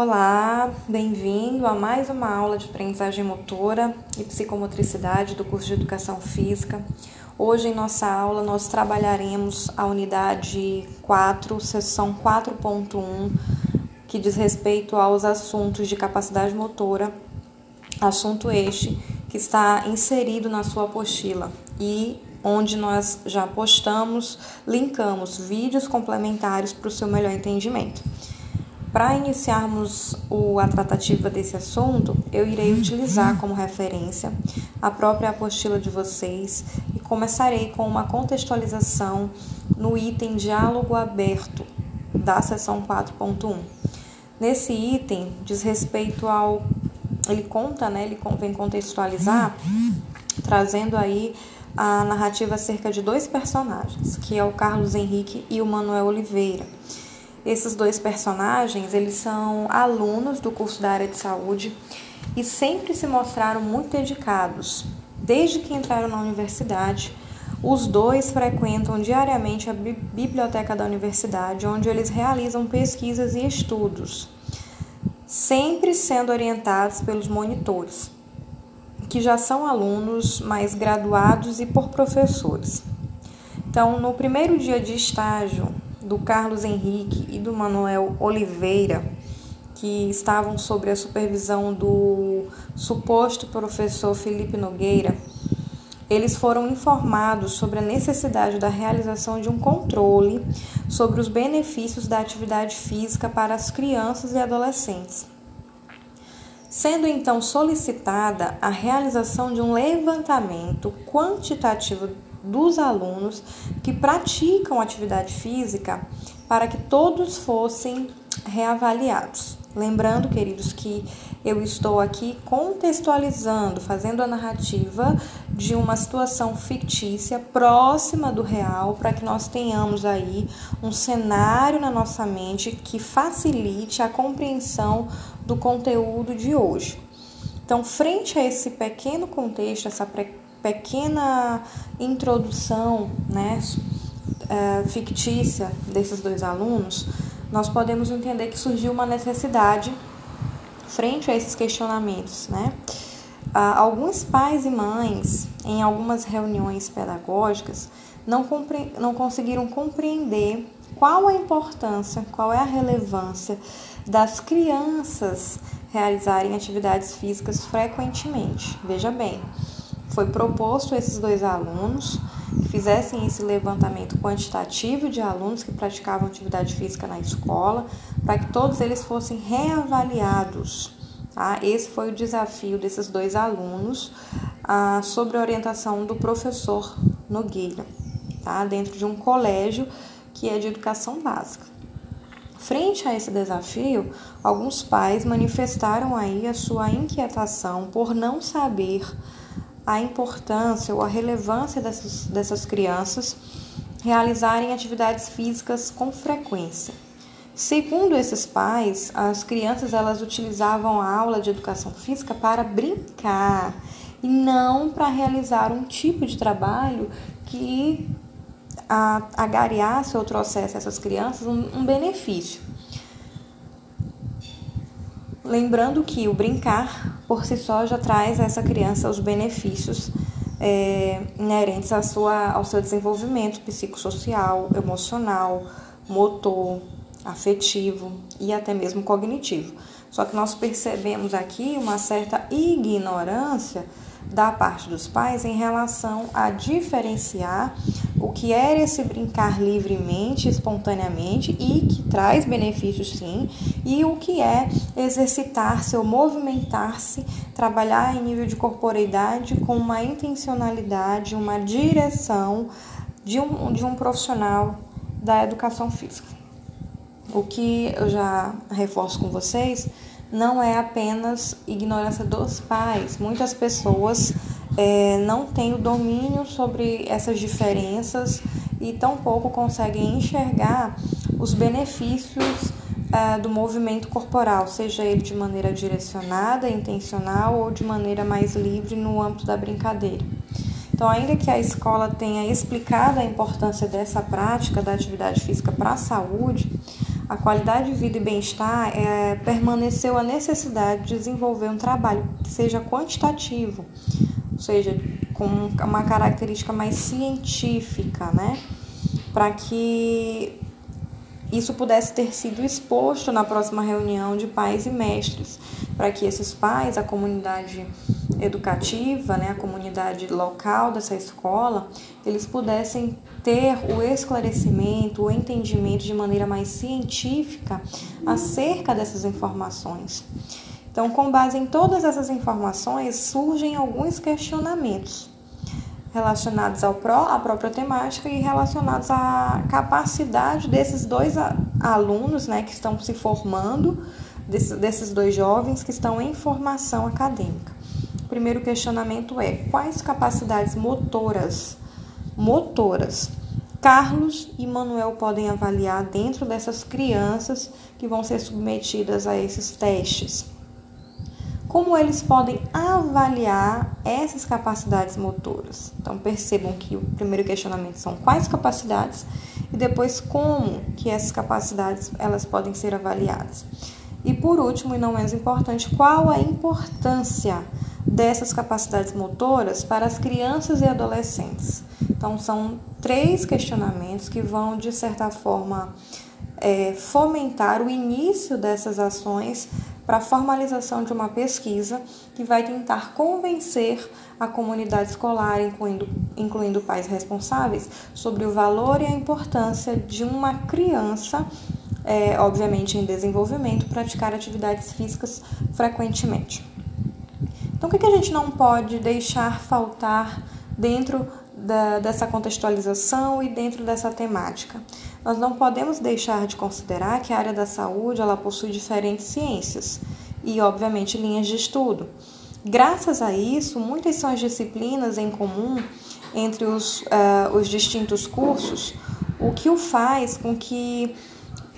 Olá, bem-vindo a mais uma aula de aprendizagem motora e psicomotricidade do curso de Educação Física. Hoje, em nossa aula, nós trabalharemos a unidade 4, seção 4.1, que diz respeito aos assuntos de capacidade motora, assunto este que está inserido na sua apostila e onde nós já postamos, linkamos vídeos complementares para o seu melhor entendimento. Para iniciarmos o, a tratativa desse assunto, eu irei utilizar como referência a própria apostila de vocês e começarei com uma contextualização no item Diálogo Aberto da seção 4.1. Nesse item diz respeito ao. Ele conta, né? Ele vem contextualizar, trazendo aí a narrativa acerca de dois personagens, que é o Carlos Henrique e o Manuel Oliveira. Esses dois personagens, eles são alunos do curso da área de saúde e sempre se mostraram muito dedicados. Desde que entraram na universidade, os dois frequentam diariamente a biblioteca da universidade, onde eles realizam pesquisas e estudos, sempre sendo orientados pelos monitores, que já são alunos mais graduados e por professores. Então, no primeiro dia de estágio, do Carlos Henrique e do Manuel Oliveira, que estavam sob a supervisão do suposto professor Felipe Nogueira, eles foram informados sobre a necessidade da realização de um controle sobre os benefícios da atividade física para as crianças e adolescentes. Sendo então solicitada a realização de um levantamento quantitativo dos alunos que praticam atividade física para que todos fossem reavaliados. Lembrando, queridos, que eu estou aqui contextualizando, fazendo a narrativa de uma situação fictícia próxima do real, para que nós tenhamos aí um cenário na nossa mente que facilite a compreensão do conteúdo de hoje. Então, frente a esse pequeno contexto, essa pequena introdução né, é, fictícia desses dois alunos, nós podemos entender que surgiu uma necessidade frente a esses questionamentos. Né? Alguns pais e mães, em algumas reuniões pedagógicas, não, compre não conseguiram compreender qual a importância, qual é a relevância das crianças realizarem atividades físicas frequentemente. Veja bem, foi proposto a esses dois alunos que fizessem esse levantamento quantitativo de alunos que praticavam atividade física na escola, para que todos eles fossem reavaliados. Tá? Esse foi o desafio desses dois alunos ah, sobre a orientação do professor Nogueira, tá? dentro de um colégio que é de educação básica. Frente a esse desafio, alguns pais manifestaram aí a sua inquietação por não saber a importância ou a relevância dessas, dessas crianças realizarem atividades físicas com frequência. Segundo esses pais, as crianças elas utilizavam a aula de educação física para brincar e não para realizar um tipo de trabalho que agariasse ou trouxesse a essas crianças um, um benefício. Lembrando que o brincar por si só já traz a essa criança os benefícios é, inerentes à sua, ao seu desenvolvimento psicossocial, emocional, motor, afetivo e até mesmo cognitivo. Só que nós percebemos aqui uma certa ignorância da parte dos pais em relação a diferenciar o que é esse brincar livremente, espontaneamente e que traz benefícios sim, e o que é exercitar-se ou movimentar-se, trabalhar em nível de corporeidade com uma intencionalidade, uma direção de um, de um profissional da educação física. O que eu já reforço com vocês não é apenas ignorância dos pais. Muitas pessoas é, não têm o domínio sobre essas diferenças e tampouco conseguem enxergar os benefícios é, do movimento corporal, seja ele de maneira direcionada, intencional ou de maneira mais livre no âmbito da brincadeira. Então, ainda que a escola tenha explicado a importância dessa prática da atividade física para a saúde, a qualidade de vida e bem-estar é, permaneceu a necessidade de desenvolver um trabalho que seja quantitativo, ou seja, com uma característica mais científica, né? Para que isso pudesse ter sido exposto na próxima reunião de pais e mestres, para que esses pais, a comunidade educativa, né, a comunidade local dessa escola, eles pudessem ter o esclarecimento, o entendimento de maneira mais científica acerca dessas informações. Então, com base em todas essas informações, surgem alguns questionamentos relacionados ao pró, à própria temática e relacionados à capacidade desses dois alunos né, que estão se formando, desses, dois jovens que estão em formação acadêmica. O primeiro questionamento é: quais capacidades motoras motoras. Carlos e Manuel podem avaliar dentro dessas crianças que vão ser submetidas a esses testes. Como eles podem avaliar essas capacidades motoras? Então percebam que o primeiro questionamento são quais capacidades e depois como que essas capacidades elas podem ser avaliadas. E por último, e não menos importante, qual a importância dessas capacidades motoras para as crianças e adolescentes? Então, são três questionamentos que vão, de certa forma, é, fomentar o início dessas ações para a formalização de uma pesquisa que vai tentar convencer a comunidade escolar, incluindo, incluindo pais responsáveis, sobre o valor e a importância de uma criança, é, obviamente em desenvolvimento, praticar atividades físicas frequentemente. Então, o que, a gente não pode deixar faltar dentro da, dessa contextualização e dentro dessa temática. Nós não podemos deixar de considerar que a área da saúde ela possui diferentes ciências e, obviamente, linhas de estudo. Graças a isso, muitas são as disciplinas em comum entre os, uh, os distintos cursos, o que o faz com que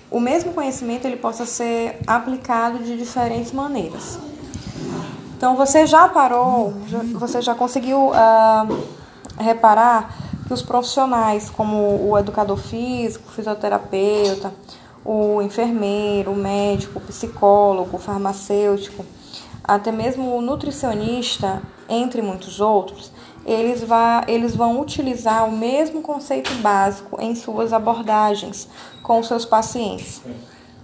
o mesmo conhecimento ele possa ser aplicado de diferentes maneiras. Então, você já parou, você já conseguiu uh, reparar que os profissionais, como o educador físico, o fisioterapeuta, o enfermeiro, o médico, o psicólogo, o farmacêutico, até mesmo o nutricionista, entre muitos outros, eles, vá, eles vão utilizar o mesmo conceito básico em suas abordagens com seus pacientes.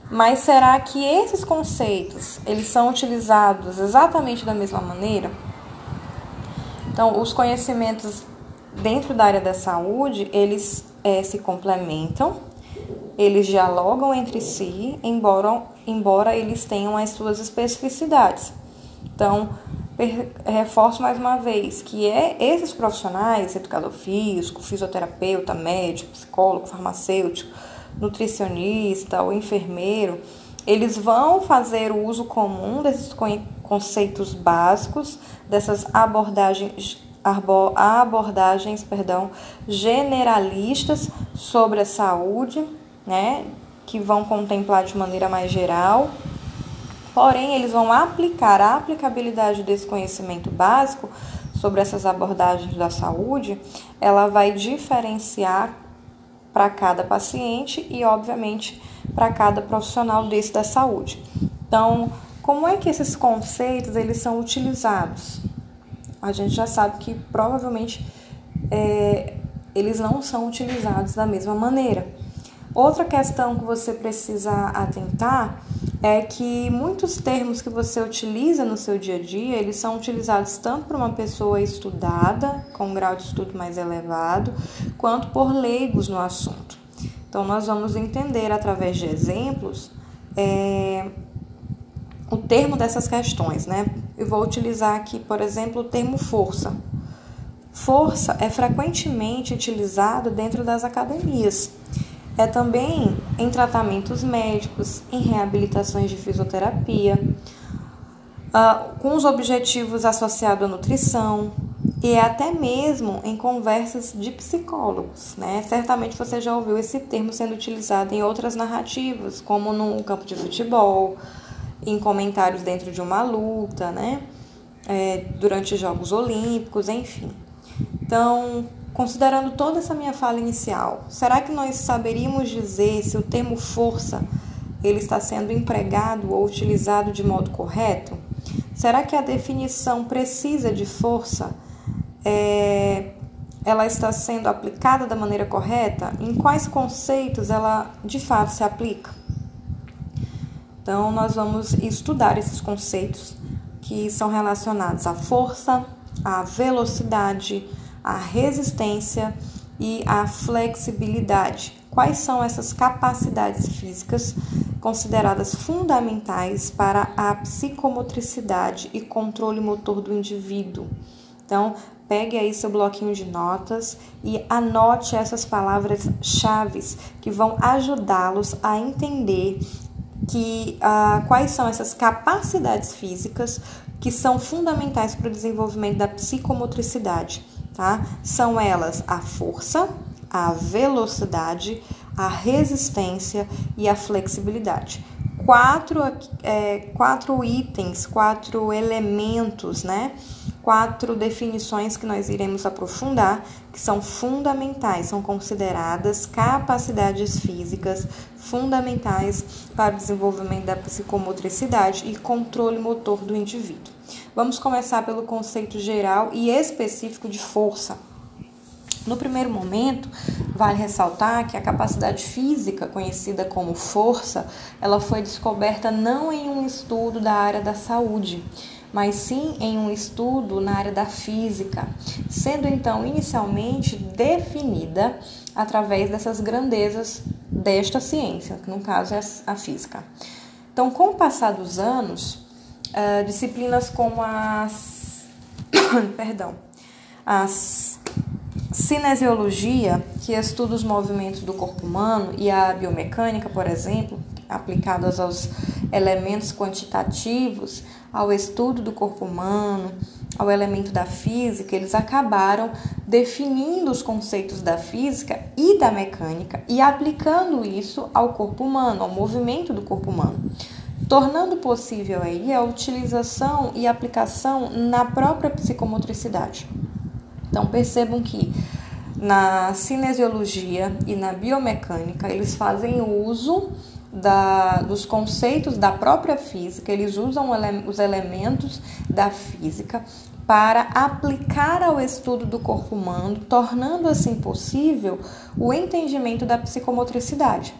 Mas será que esses conceitos eles são utilizados exatamente da mesma maneira? Então, os conhecimentos dentro da área da saúde, eles é, se complementam, eles dialogam entre si, embora, embora eles tenham as suas especificidades. Então, reforço mais uma vez que é esses profissionais, educador físico, fisioterapeuta, médico, psicólogo, farmacêutico, nutricionista ou enfermeiro, eles vão fazer o uso comum desses conceitos básicos, dessas abordagens abordagens perdão, generalistas sobre a saúde, né, que vão contemplar de maneira mais geral. Porém, eles vão aplicar a aplicabilidade desse conhecimento básico sobre essas abordagens da saúde, ela vai diferenciar para cada paciente e, obviamente, para cada profissional desse da saúde. Então, como é que esses conceitos eles são utilizados? A gente já sabe que provavelmente é, eles não são utilizados da mesma maneira. Outra questão que você precisa atentar é que muitos termos que você utiliza no seu dia a dia, eles são utilizados tanto por uma pessoa estudada, com um grau de estudo mais elevado, quanto por leigos no assunto. Então, nós vamos entender através de exemplos é, o termo dessas questões, né? Eu vou utilizar aqui, por exemplo, o termo força. Força é frequentemente utilizado dentro das academias. É também em tratamentos médicos, em reabilitações de fisioterapia, uh, com os objetivos associados à nutrição e até mesmo em conversas de psicólogos. Né? Certamente você já ouviu esse termo sendo utilizado em outras narrativas, como no campo de futebol, em comentários dentro de uma luta, né? É, durante Jogos Olímpicos, enfim. Então, considerando toda essa minha fala inicial, será que nós saberíamos dizer se o termo força ele está sendo empregado ou utilizado de modo correto? Será que a definição precisa de força é, ela está sendo aplicada da maneira correta? Em quais conceitos ela de fato se aplica? Então, nós vamos estudar esses conceitos que são relacionados à força, à velocidade, à resistência e à flexibilidade. Quais são essas capacidades físicas consideradas fundamentais para a psicomotricidade e controle motor do indivíduo? Então, pegue aí seu bloquinho de notas e anote essas palavras-chave que vão ajudá-los a entender que uh, quais são essas capacidades físicas que são fundamentais para o desenvolvimento da psicomotricidade, tá? São elas a força, a velocidade, a resistência e a flexibilidade. Quatro, é, quatro itens, quatro elementos, né? Quatro definições que nós iremos aprofundar, que são fundamentais, são consideradas capacidades físicas fundamentais para o desenvolvimento da psicomotricidade e controle motor do indivíduo. Vamos começar pelo conceito geral e específico de força. No primeiro momento, vale ressaltar que a capacidade física, conhecida como força, ela foi descoberta não em um estudo da área da saúde, mas sim em um estudo na área da física, sendo então inicialmente definida através dessas grandezas desta ciência, que no caso é a física. Então, com o passar dos anos, uh, disciplinas como as perdão, as cinesiologia, que estuda os movimentos do corpo humano, e a biomecânica, por exemplo, aplicadas aos elementos quantitativos, ao estudo do corpo humano, ao elemento da física, eles acabaram definindo os conceitos da física e da mecânica e aplicando isso ao corpo humano, ao movimento do corpo humano, tornando possível aí a utilização e aplicação na própria psicomotricidade. Então percebam que na cinesiologia e na biomecânica eles fazem uso da, dos conceitos da própria física, eles usam os elementos da física para aplicar ao estudo do corpo humano, tornando assim possível o entendimento da psicomotricidade.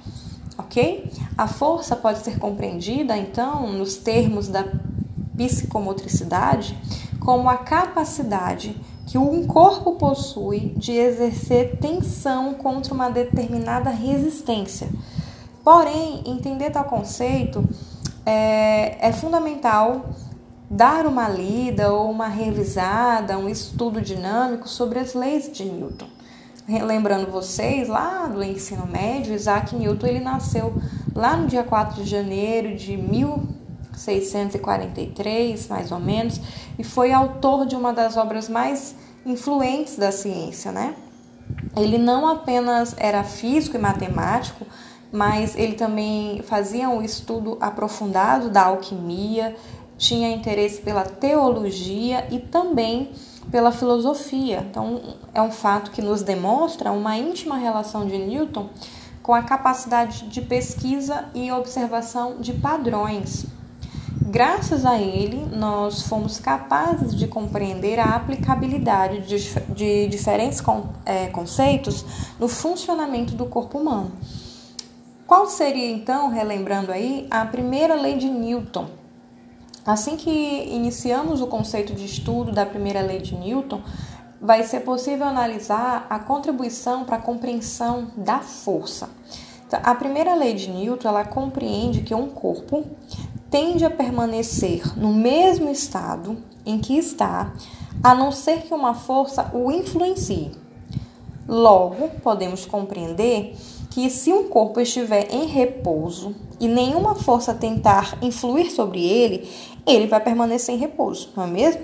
Ok? A força pode ser compreendida, então, nos termos da psicomotricidade, como a capacidade que um corpo possui de exercer tensão contra uma determinada resistência Porém, entender tal conceito é, é fundamental dar uma lida ou uma revisada, um estudo dinâmico sobre as leis de Newton. Lembrando vocês, lá do ensino médio, Isaac Newton ele nasceu lá no dia 4 de janeiro de 1643, mais ou menos, e foi autor de uma das obras mais influentes da ciência, né? Ele não apenas era físico e matemático, mas ele também fazia um estudo aprofundado da alquimia, tinha interesse pela teologia e também pela filosofia. Então, é um fato que nos demonstra uma íntima relação de Newton com a capacidade de pesquisa e observação de padrões. Graças a ele, nós fomos capazes de compreender a aplicabilidade de, de diferentes é, conceitos no funcionamento do corpo humano. Qual seria então, relembrando aí, a primeira lei de Newton? Assim que iniciamos o conceito de estudo da primeira lei de Newton, vai ser possível analisar a contribuição para a compreensão da força. Então, a primeira lei de Newton, ela compreende que um corpo tende a permanecer no mesmo estado em que está, a não ser que uma força o influencie. Logo, podemos compreender que se um corpo estiver em repouso e nenhuma força tentar influir sobre ele, ele vai permanecer em repouso, não é mesmo?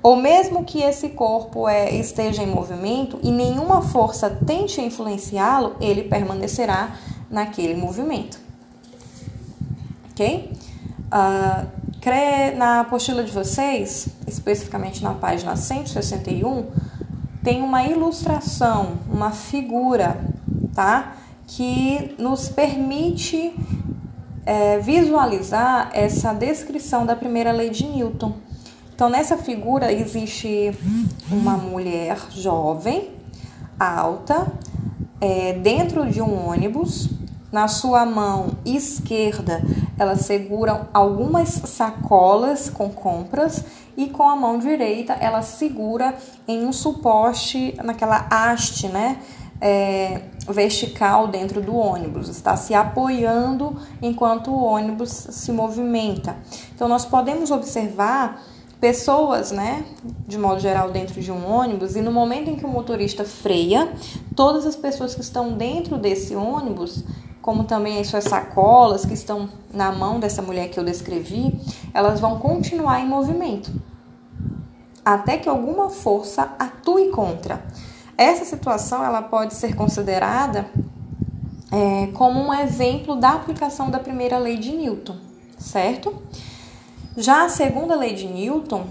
Ou mesmo que esse corpo é, esteja em movimento e nenhuma força tente influenciá-lo, ele permanecerá naquele movimento. Ok? Uh, na apostila de vocês, especificamente na página 161, tem uma ilustração, uma figura tá? Que nos permite é, visualizar essa descrição da primeira lei de Newton. Então, nessa figura existe uma mulher jovem, alta, é, dentro de um ônibus. Na sua mão esquerda, ela segura algumas sacolas com compras e com a mão direita ela segura em um suporte, naquela haste, né? É, vertical dentro do ônibus, está se apoiando enquanto o ônibus se movimenta. Então, nós podemos observar pessoas, né, de modo geral, dentro de um ônibus, e no momento em que o motorista freia, todas as pessoas que estão dentro desse ônibus, como também as suas sacolas que estão na mão dessa mulher que eu descrevi, elas vão continuar em movimento até que alguma força atue contra. Essa situação ela pode ser considerada é, como um exemplo da aplicação da primeira lei de Newton, certo? Já a segunda lei de Newton,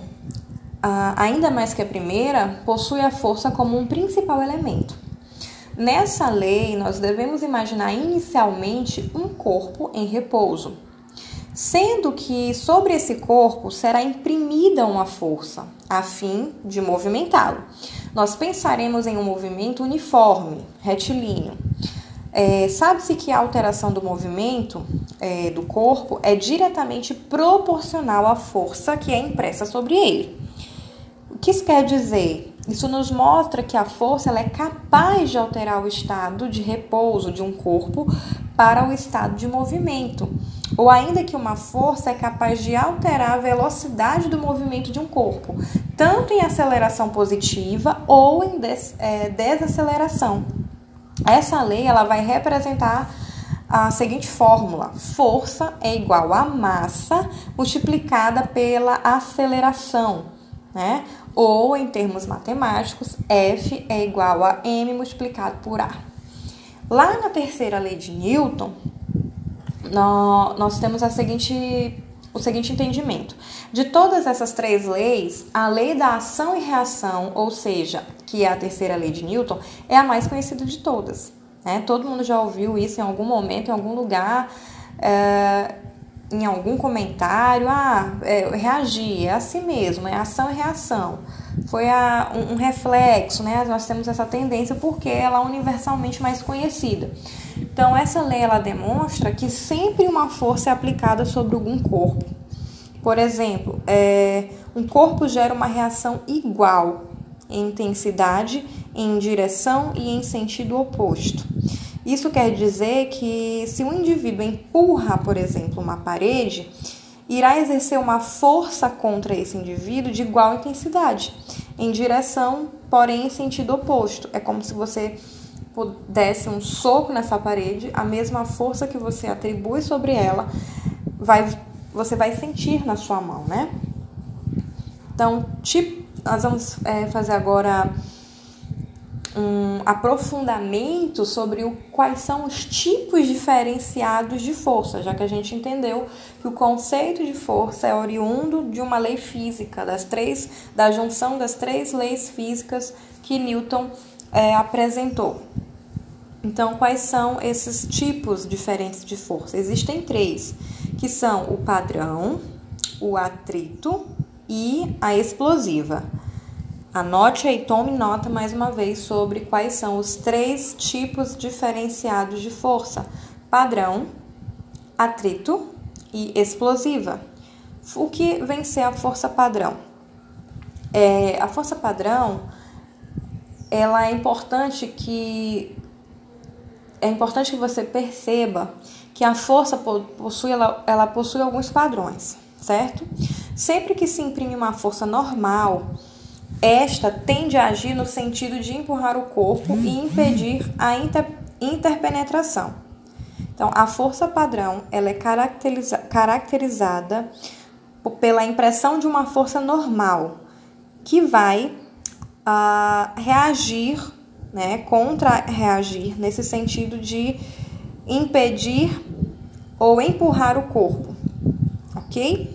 ainda mais que a primeira, possui a força como um principal elemento. Nessa lei, nós devemos imaginar inicialmente um corpo em repouso, sendo que sobre esse corpo será imprimida uma força, a fim de movimentá-lo. Nós pensaremos em um movimento uniforme, retilíneo, é, Sabe-se que a alteração do movimento é, do corpo é diretamente proporcional à força que é impressa sobre ele. O que isso quer dizer? Isso nos mostra que a força ela é capaz de alterar o estado de repouso de um corpo para o estado de movimento, ou ainda que uma força é capaz de alterar a velocidade do movimento de um corpo, tanto em aceleração positiva ou em des, é, desaceleração. Essa lei ela vai representar a seguinte fórmula: força é igual a massa multiplicada pela aceleração, né? Ou em termos matemáticos, F é igual a m multiplicado por a. Lá na terceira lei de Newton, nós temos a seguinte o seguinte entendimento. De todas essas três leis, a lei da ação e reação, ou seja, que é a terceira lei de Newton, é a mais conhecida de todas. Né? Todo mundo já ouviu isso em algum momento, em algum lugar, é, em algum comentário. Ah, é, reagir, é assim mesmo, é ação e reação. Foi a, um, um reflexo, né? Nós temos essa tendência porque ela é universalmente mais conhecida. Então, essa lei ela demonstra que sempre uma força é aplicada sobre algum corpo. Por exemplo, é, um corpo gera uma reação igual em intensidade, em direção e em sentido oposto. Isso quer dizer que se um indivíduo empurra, por exemplo, uma parede, irá exercer uma força contra esse indivíduo de igual intensidade, em direção, porém em sentido oposto. É como se você desse um soco nessa parede, a mesma força que você atribui sobre ela, vai, você vai sentir na sua mão, né? Então, tipo, nós vamos é, fazer agora um aprofundamento sobre o, quais são os tipos diferenciados de força, já que a gente entendeu que o conceito de força é oriundo de uma lei física, das três, da junção das três leis físicas que Newton é, apresentou. Então, quais são esses tipos diferentes de força? Existem três, que são o padrão, o atrito e a explosiva. Anote aí, tome nota mais uma vez sobre quais são os três tipos diferenciados de força: padrão, atrito e explosiva. O que vem ser a força padrão? É, a força padrão ela é importante que é importante que você perceba que a força possui, ela, ela possui alguns padrões, certo? Sempre que se imprime uma força normal, esta tende a agir no sentido de empurrar o corpo e impedir a inter, interpenetração. Então, a força padrão ela é caracteriza, caracterizada pela impressão de uma força normal que vai uh, reagir né, contra-reagir nesse sentido de impedir ou empurrar o corpo, ok?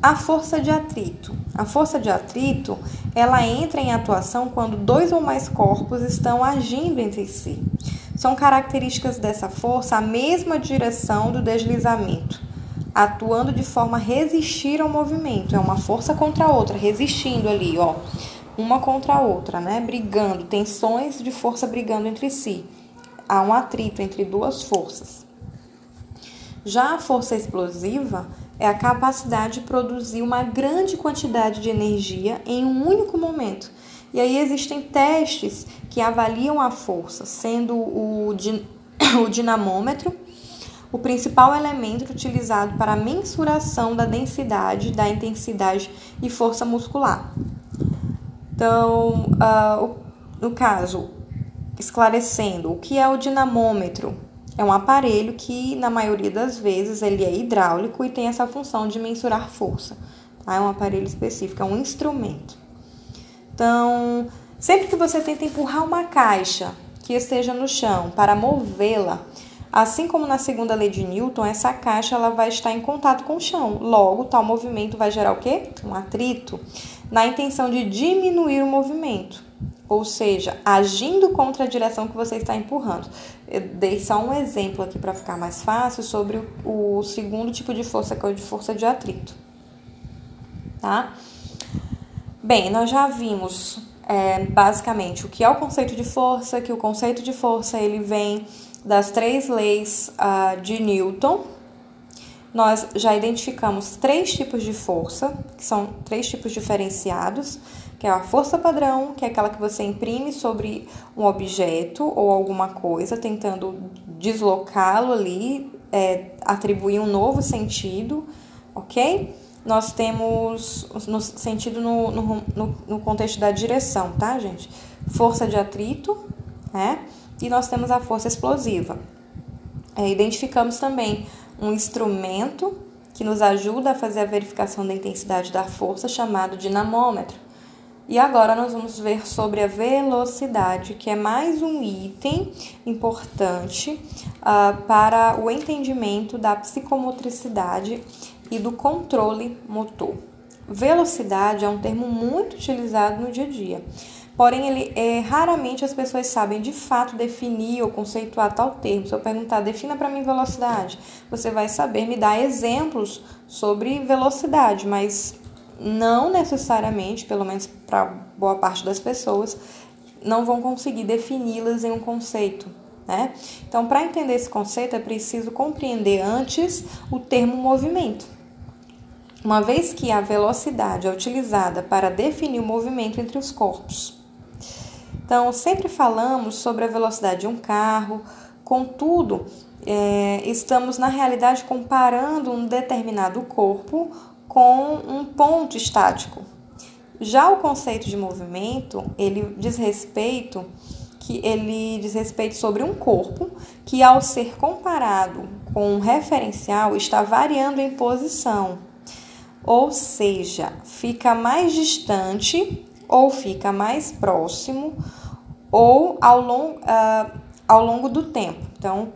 A força de atrito. A força de atrito, ela entra em atuação quando dois ou mais corpos estão agindo entre si. São características dessa força a mesma direção do deslizamento. atuando de forma a resistir ao movimento. É uma força contra a outra, resistindo ali, ó. Uma contra a outra, né? Brigando, tensões de força brigando entre si. Há um atrito entre duas forças. Já a força explosiva é a capacidade de produzir uma grande quantidade de energia em um único momento. E aí existem testes que avaliam a força, sendo o, din o dinamômetro o principal elemento utilizado para a mensuração da densidade, da intensidade e força muscular. Então, uh, no caso, esclarecendo, o que é o dinamômetro? É um aparelho que, na maioria das vezes, ele é hidráulico e tem essa função de mensurar força. Tá? É um aparelho específico, é um instrumento. Então, sempre que você tenta empurrar uma caixa que esteja no chão para movê-la, assim como na segunda lei de Newton, essa caixa ela vai estar em contato com o chão. Logo, tal movimento vai gerar o quê? Um atrito, na intenção de diminuir o movimento ou seja, agindo contra a direção que você está empurrando. Eu dei só um exemplo aqui para ficar mais fácil sobre o, segundo tipo de força, que é o de força de atrito. Tá? Bem, nós já vimos é, basicamente o que é o conceito de força, que o conceito de força ele vem das três leis uh, de Newton. Nós já identificamos três tipos de força, que são três tipos diferenciados que é a força padrão, que é aquela que você imprime sobre um objeto ou alguma coisa, tentando deslocá-lo ali, é, atribuir um novo sentido, ok? Nós temos no sentido no, no, no, contexto da direção, tá, gente? Força de atrito, né? E nós temos a força explosiva. É, identificamos também um instrumento que nos ajuda a fazer a verificação da intensidade da força, chamado dinamômetro. E agora nós vamos ver sobre a velocidade, que é mais um item importante uh, para o entendimento da psicomotricidade e do controle motor. Velocidade é um termo muito utilizado no dia a dia. Porém, ele é, raramente as pessoas sabem de fato definir ou conceituar tal termo. Se eu perguntar, defina para mim velocidade, você vai saber me dar exemplos sobre velocidade, mas não necessariamente, pelo menos para boa parte das pessoas, não vão conseguir defini-las em um conceito. Né? Então, para entender esse conceito, é preciso compreender antes o termo movimento. Uma vez que a velocidade é utilizada para definir o movimento entre os corpos. Então, sempre falamos sobre a velocidade de um carro, contudo, é, estamos na realidade comparando um determinado corpo com um ponto estático. Já o conceito de movimento, ele diz respeito que ele diz respeito sobre um corpo que ao ser comparado com um referencial está variando em posição. Ou seja, fica mais distante ou fica mais próximo ou ao, long, uh, ao longo do tempo. Então,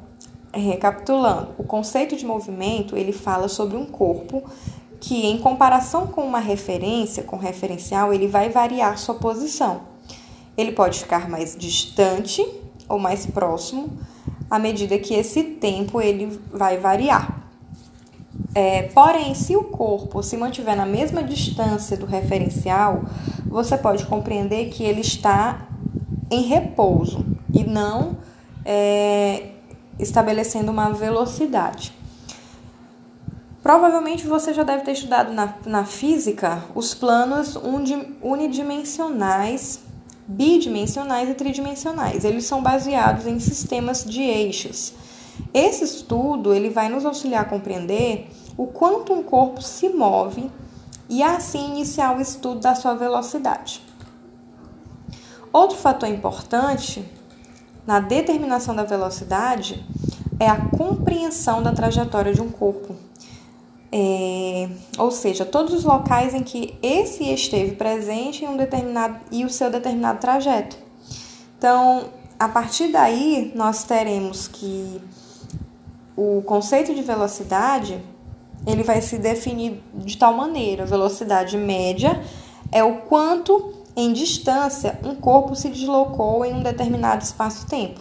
recapitulando, o conceito de movimento ele fala sobre um corpo que em comparação com uma referência, com referencial, ele vai variar sua posição. Ele pode ficar mais distante ou mais próximo à medida que esse tempo ele vai variar. É, porém, se o corpo se mantiver na mesma distância do referencial, você pode compreender que ele está em repouso e não é, estabelecendo uma velocidade. Provavelmente você já deve ter estudado na, na física os planos unidimensionais, bidimensionais e tridimensionais. Eles são baseados em sistemas de eixos. Esse estudo ele vai nos auxiliar a compreender o quanto um corpo se move e assim iniciar o estudo da sua velocidade. Outro fator importante na determinação da velocidade é a compreensão da trajetória de um corpo. É, ou seja, todos os locais em que esse esteve presente em um determinado e o seu determinado trajeto. Então, a partir daí, nós teremos que o conceito de velocidade ele vai se definir de tal maneira: velocidade média é o quanto em distância um corpo se deslocou em um determinado espaço-tempo.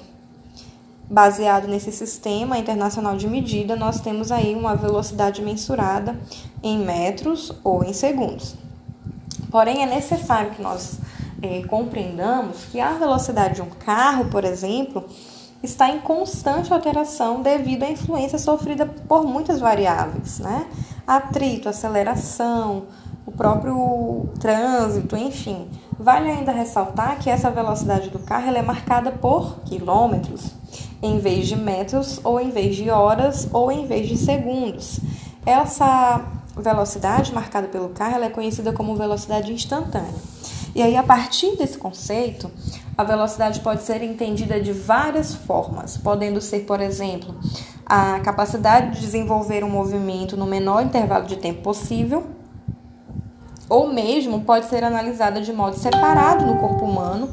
baseado nesse sistema internacional de medida, nós temos aí uma velocidade mensurada em metros ou em segundos. Porém, é necessário que nós é, compreendamos que a velocidade de um carro, por exemplo, está em constante alteração devido à influência sofrida por muitas variáveis, né? Atrito, aceleração, o próprio trânsito, enfim. Vale ainda ressaltar que essa velocidade do carro é marcada por quilômetros, em vez de metros, ou em vez de horas, ou em vez de segundos. Essa velocidade marcada pelo carro é conhecida como velocidade instantânea. E aí, a partir desse conceito, a velocidade pode ser entendida de várias formas, podendo ser, por exemplo, a capacidade de desenvolver um movimento no menor intervalo de tempo possível, ou mesmo pode ser analisada de modo separado no corpo humano,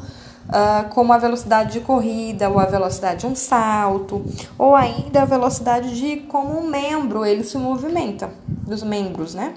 uh, como a velocidade de corrida, ou a velocidade de um salto, ou ainda a velocidade de como um membro ele se movimenta, dos membros, né?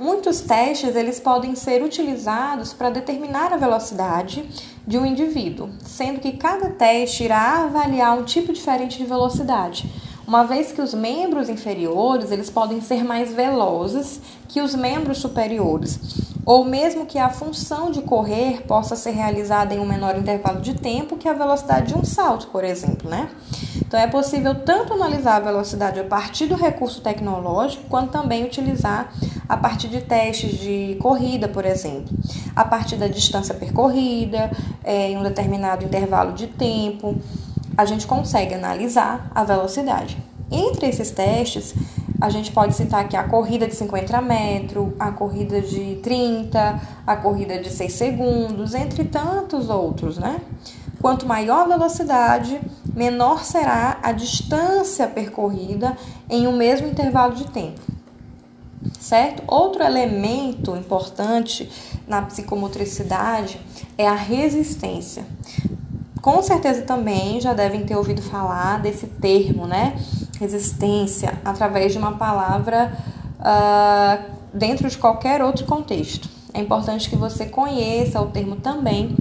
Muitos testes eles podem ser utilizados para determinar a velocidade de um indivíduo, sendo que cada teste irá avaliar um tipo diferente de velocidade uma vez que os membros inferiores eles podem ser mais velozes que os membros superiores, ou mesmo que a função de correr possa ser realizada em um menor intervalo de tempo que a velocidade de um salto, por exemplo, né? Então é possível tanto analisar a velocidade a partir do recurso tecnológico, quanto também utilizar a partir de testes de corrida, por exemplo, a partir da distância percorrida, é, em um determinado intervalo de tempo a gente consegue analisar a velocidade. Entre esses testes, a gente pode citar aqui a corrida de 50 metros, a corrida de 30, a corrida de 6 segundos, entre tantos outros, né? Quanto maior a velocidade, menor será a distância percorrida em um mesmo intervalo de tempo. Certo? Outro elemento importante na psicomotricidade é a resistência. Com certeza também já devem ter ouvido falar desse termo, né? Resistência, através de uma palavra uh, dentro de qualquer outro contexto. É importante que você conheça o termo também,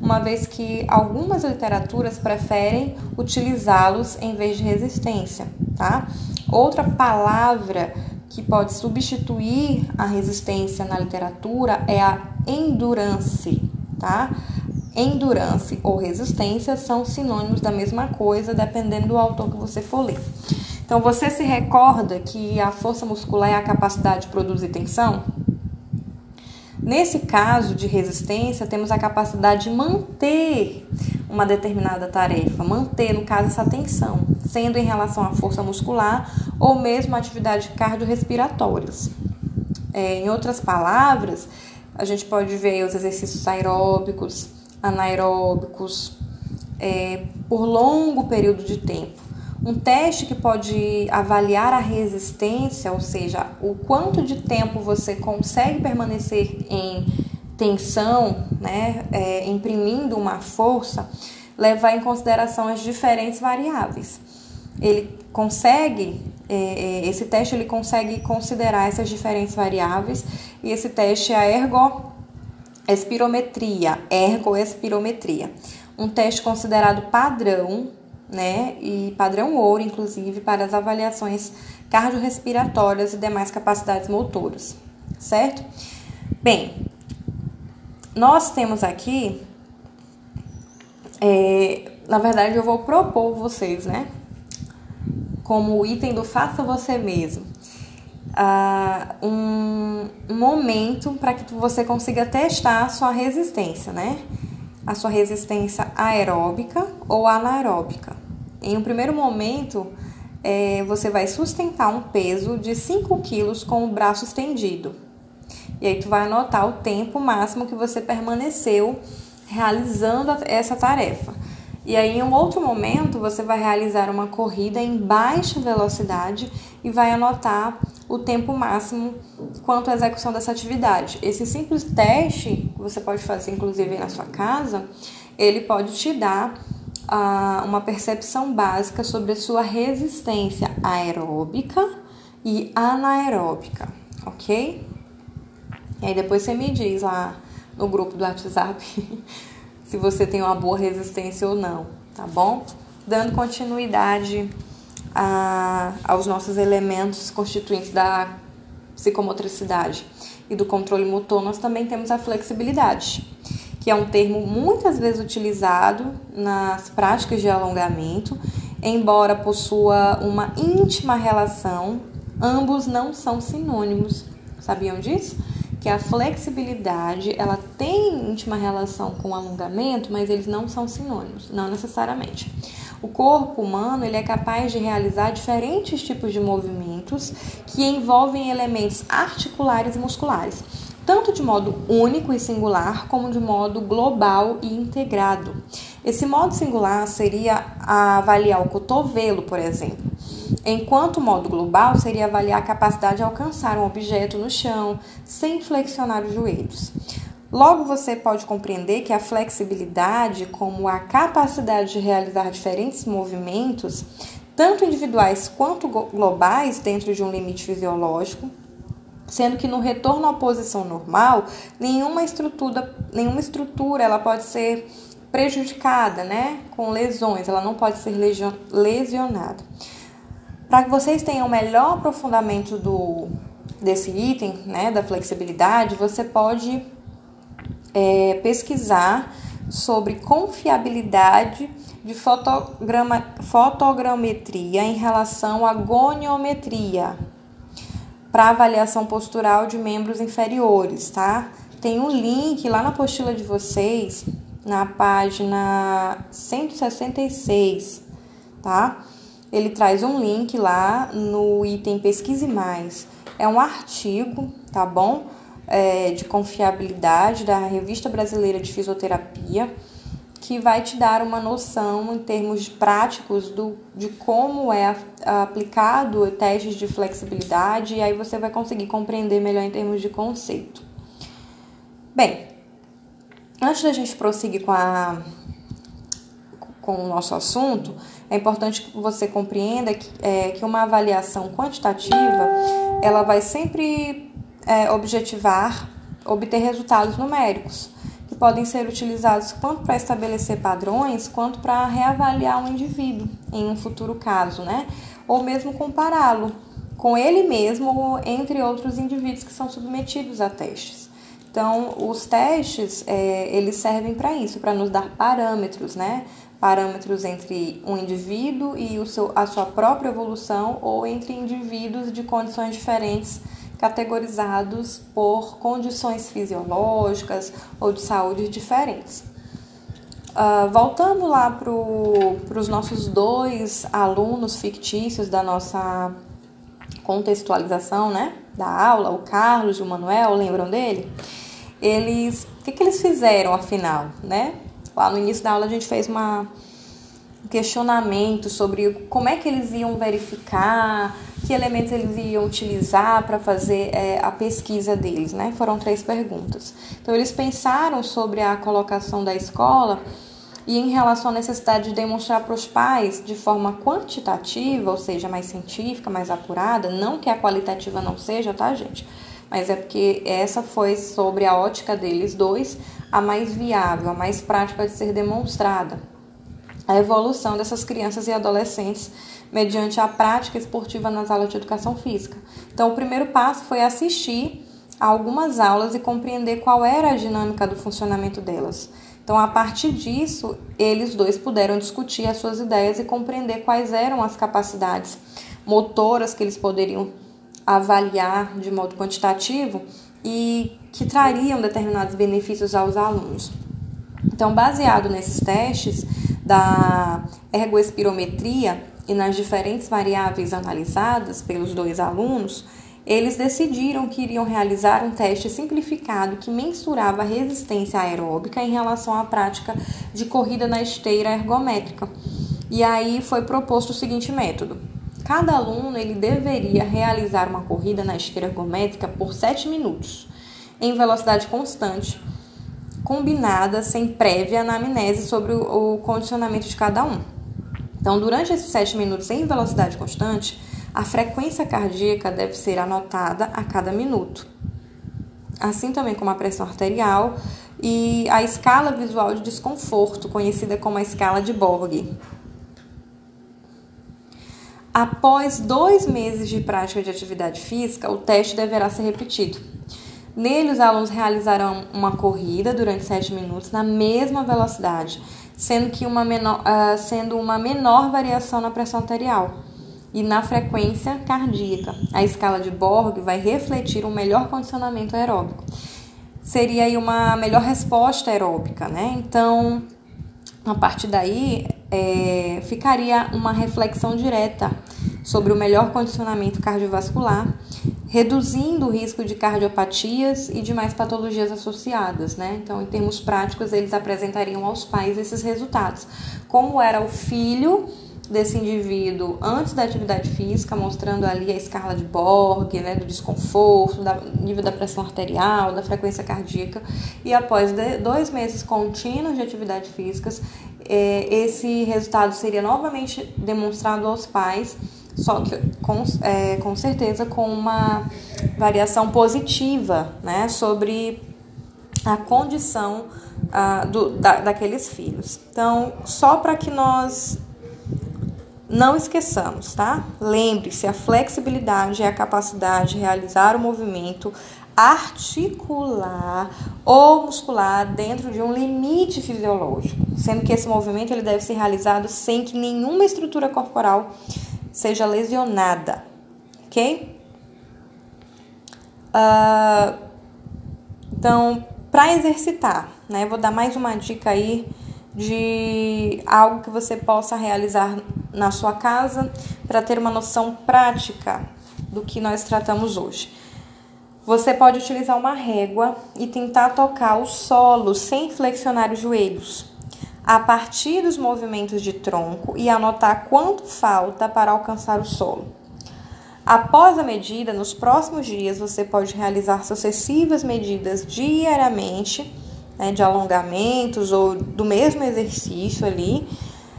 uma vez que algumas literaturas preferem utilizá-los em vez de resistência, tá? Outra palavra que pode substituir a resistência na literatura é a endurance, tá? Endurance ou resistência são sinônimos da mesma coisa, dependendo do autor que você for ler. Então, você se recorda que a força muscular é a capacidade de produzir tensão? Nesse caso de resistência, temos a capacidade de manter uma determinada tarefa, manter, no caso, essa tensão, sendo em relação à força muscular ou mesmo atividades cardiorrespiratórias. É, em outras palavras, a gente pode ver os exercícios aeróbicos, anaeróbicos é, por longo período de tempo. Um teste que pode avaliar a resistência, ou seja, o quanto de tempo você consegue permanecer em tensão, né, é, imprimindo uma força, levar em consideração as diferentes variáveis. Ele consegue, é, é esse teste ele consegue considerar essas diferentes variáveis e esse teste é a ergo espirometria, ergoespirometria, um teste considerado padrão, né, e padrão ouro, inclusive, para as avaliações cardiorrespiratórias e demais capacidades motoras, certo? Bem, nós temos aqui, é, na verdade, eu vou propor vocês, né, como item do faça você mesmo, uh, um, momento para que você consiga testar a sua resistência, né? A sua resistência aeróbica ou anaeróbica. Em um primeiro momento, é, você vai sustentar um peso de 5 quilos com o braço estendido. E aí tu vai anotar o tempo máximo que você permaneceu realizando essa tarefa. E aí, em um outro momento, você vai realizar uma corrida em baixa velocidade e vai anotar o tempo máximo quanto à execução dessa atividade. Esse simples teste, que você pode fazer inclusive na sua casa, ele pode te dar uh, uma percepção básica sobre a sua resistência aeróbica e anaeróbica, ok? E aí depois você me diz lá no grupo do WhatsApp se você tem uma boa resistência ou não, tá bom? dando continuidade a, aos nossos elementos constituintes da psicomotricidade e do controle motor, nós também temos a flexibilidade, que é um termo muitas vezes utilizado nas práticas de alongamento, embora possua uma íntima relação, ambos não são sinônimos. Sabiam disso? Que a flexibilidade, ela tem íntima relação com o alongamento, mas eles não são sinônimos, não necessariamente. O corpo humano ele é capaz de realizar diferentes tipos de movimentos que envolvem elementos articulares e musculares, tanto de modo único e singular, como de modo global e integrado. Esse modo singular seria avaliar o cotovelo, por exemplo, enquanto o modo global seria avaliar a capacidade de alcançar um objeto no chão sem flexionar os joelhos. Logo, você pode compreender que a flexibilidade, como a capacidade de realizar diferentes movimentos, tanto individuais quanto globais, dentro de um limite fisiológico, sendo que no retorno à posição normal, nenhuma estrutura, nenhuma estrutura ela pode ser prejudicada, né, com lesões, ela não pode ser lesionada. Para que vocês tenham melhor aprofundamento do desse item, né, da flexibilidade, você pode é, pesquisar sobre confiabilidade de fotograma, fotogrametria em relação à goniometria para avaliação postural de membros inferiores, tá? Tem um link lá na apostila de vocês, na página 166, tá? Ele traz um link lá no item Pesquise Mais. É um artigo, tá bom? É, de confiabilidade da Revista Brasileira de Fisioterapia, que vai te dar uma noção em termos práticos do, de como é aplicado testes de flexibilidade, e aí você vai conseguir compreender melhor em termos de conceito. Bem, antes da gente prosseguir com, a, com o nosso assunto, é importante que você compreenda que, é, que uma avaliação quantitativa ela vai sempre é, objetivar obter resultados numéricos, que podem ser utilizados tanto para estabelecer padrões quanto para reavaliar um indivíduo em um futuro caso, né? Ou mesmo compará-lo com ele mesmo entre outros indivíduos que são submetidos a testes. Então, os testes, é, eles servem para isso, para nos dar parâmetros, né? Parâmetros entre um indivíduo e o seu, a sua própria evolução ou entre indivíduos de condições diferentes categorizados por condições fisiológicas ou de saúde diferentes. Uh, voltando lá para os nossos dois alunos fictícios da nossa contextualização, né, da aula, o Carlos e o Manuel, lembram dele? Eles, o que, que eles fizeram afinal, né? Lá no início da aula a gente fez uma, um questionamento sobre como é que eles iam verificar que elementos eles iam utilizar para fazer é, a pesquisa deles, né? Foram três perguntas. Então, eles pensaram sobre a colocação da escola e em relação à necessidade de demonstrar para os pais de forma quantitativa, ou seja, mais científica, mais apurada, não que a qualitativa não seja, tá, gente? Mas é porque essa foi sobre a ótica deles dois a mais viável, a mais prática de ser demonstrada. A evolução dessas crianças e adolescentes mediante a prática esportiva nas aulas de educação física. Então, o primeiro passo foi assistir a algumas aulas e compreender qual era a dinâmica do funcionamento delas. Então, a partir disso, eles dois puderam discutir as suas ideias e compreender quais eram as capacidades motoras que eles poderiam avaliar de modo quantitativo e que trariam determinados benefícios aos alunos. Então, baseado nesses testes da ergoespirometria, e nas diferentes variáveis analisadas pelos dois alunos, eles decidiram que iriam realizar um teste simplificado que mensurava a resistência aeróbica em relação à prática de corrida na esteira ergométrica. E aí foi proposto o seguinte método: cada aluno ele deveria realizar uma corrida na esteira ergométrica por 7 minutos, em velocidade constante, combinada sem prévia anamnese sobre o condicionamento de cada um. Então, durante esses 7 minutos em velocidade constante, a frequência cardíaca deve ser anotada a cada minuto. Assim também como a pressão arterial e a escala visual de desconforto, conhecida como a escala de Borg. Após dois meses de prática de atividade física, o teste deverá ser repetido. Nele, os alunos realizarão uma corrida durante 7 minutos na mesma velocidade, sendo, que uma menor, uh, sendo uma menor variação na pressão arterial e na frequência cardíaca. A escala de Borg vai refletir um melhor condicionamento aeróbico. Seria aí uma melhor resposta aeróbica, né? Então, a partir daí, é, ficaria uma reflexão direta sobre o melhor condicionamento cardiovascular, reduzindo o risco de cardiopatias e demais patologias associadas, né? Então, em termos práticos, eles apresentariam aos pais esses resultados. Como era o filho desse indivíduo antes da atividade física, mostrando ali a escala de Borg, né, do desconforto, do nível da pressão arterial, da frequência cardíaca, e após dois meses contínuos de atividade físicas, é, esse resultado seria novamente demonstrado aos pais, só que com, é, com certeza com uma variação positiva né, sobre a condição uh, do, da, daqueles filhos. Então, só para que nós não esqueçamos, tá? Lembre-se, a flexibilidade é a capacidade de realizar o movimento articular ou muscular dentro de um limite fisiológico, sendo que esse movimento ele deve ser realizado sem que nenhuma estrutura corporal seja lesionada, ok? Uh, então, para exercitar, né? Vou dar mais uma dica aí de algo que você possa realizar na sua casa para ter uma noção prática do que nós tratamos hoje. Você pode utilizar uma régua e tentar tocar o solo sem flexionar os joelhos, a partir dos movimentos de tronco e anotar quanto falta para alcançar o solo. Após a medida, nos próximos dias você pode realizar sucessivas medidas diariamente, né, de alongamentos ou do mesmo exercício ali,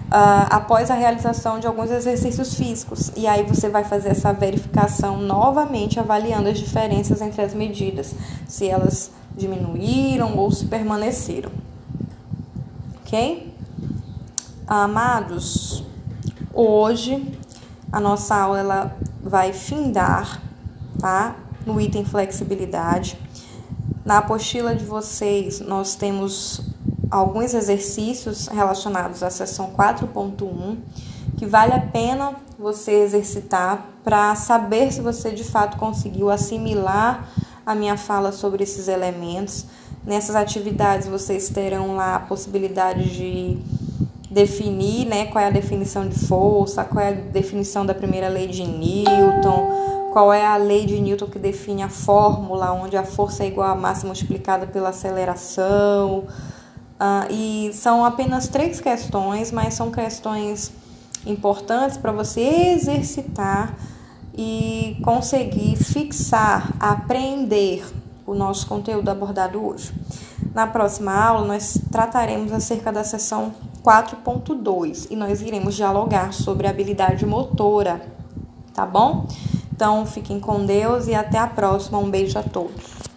uh, após a realização de alguns exercícios físicos. E aí você vai fazer essa verificação novamente, avaliando as diferenças entre as medidas, se elas diminuíram ou se permaneceram. Ok? Amados, hoje a nossa aula ela vai findar, tá? No item flexibilidade. Na apostila de vocês, nós temos alguns exercícios relacionados à seção 4.1 que vale a pena você exercitar para saber se você de fato conseguiu assimilar a minha fala sobre esses elementos. Nessas atividades vocês terão lá a possibilidade de definir, né, qual é a definição de força, qual é a definição da primeira lei de Newton, qual é a lei de Newton que define a fórmula onde a força é igual à massa multiplicada pela aceleração, Uh, e são apenas três questões, mas são questões importantes para você exercitar e conseguir fixar, aprender o nosso conteúdo abordado hoje. Na próxima aula, nós trataremos acerca da seção 4.2 e nós iremos dialogar sobre habilidade motora, tá bom? Então, fiquem com Deus e até a próxima. Um beijo a todos.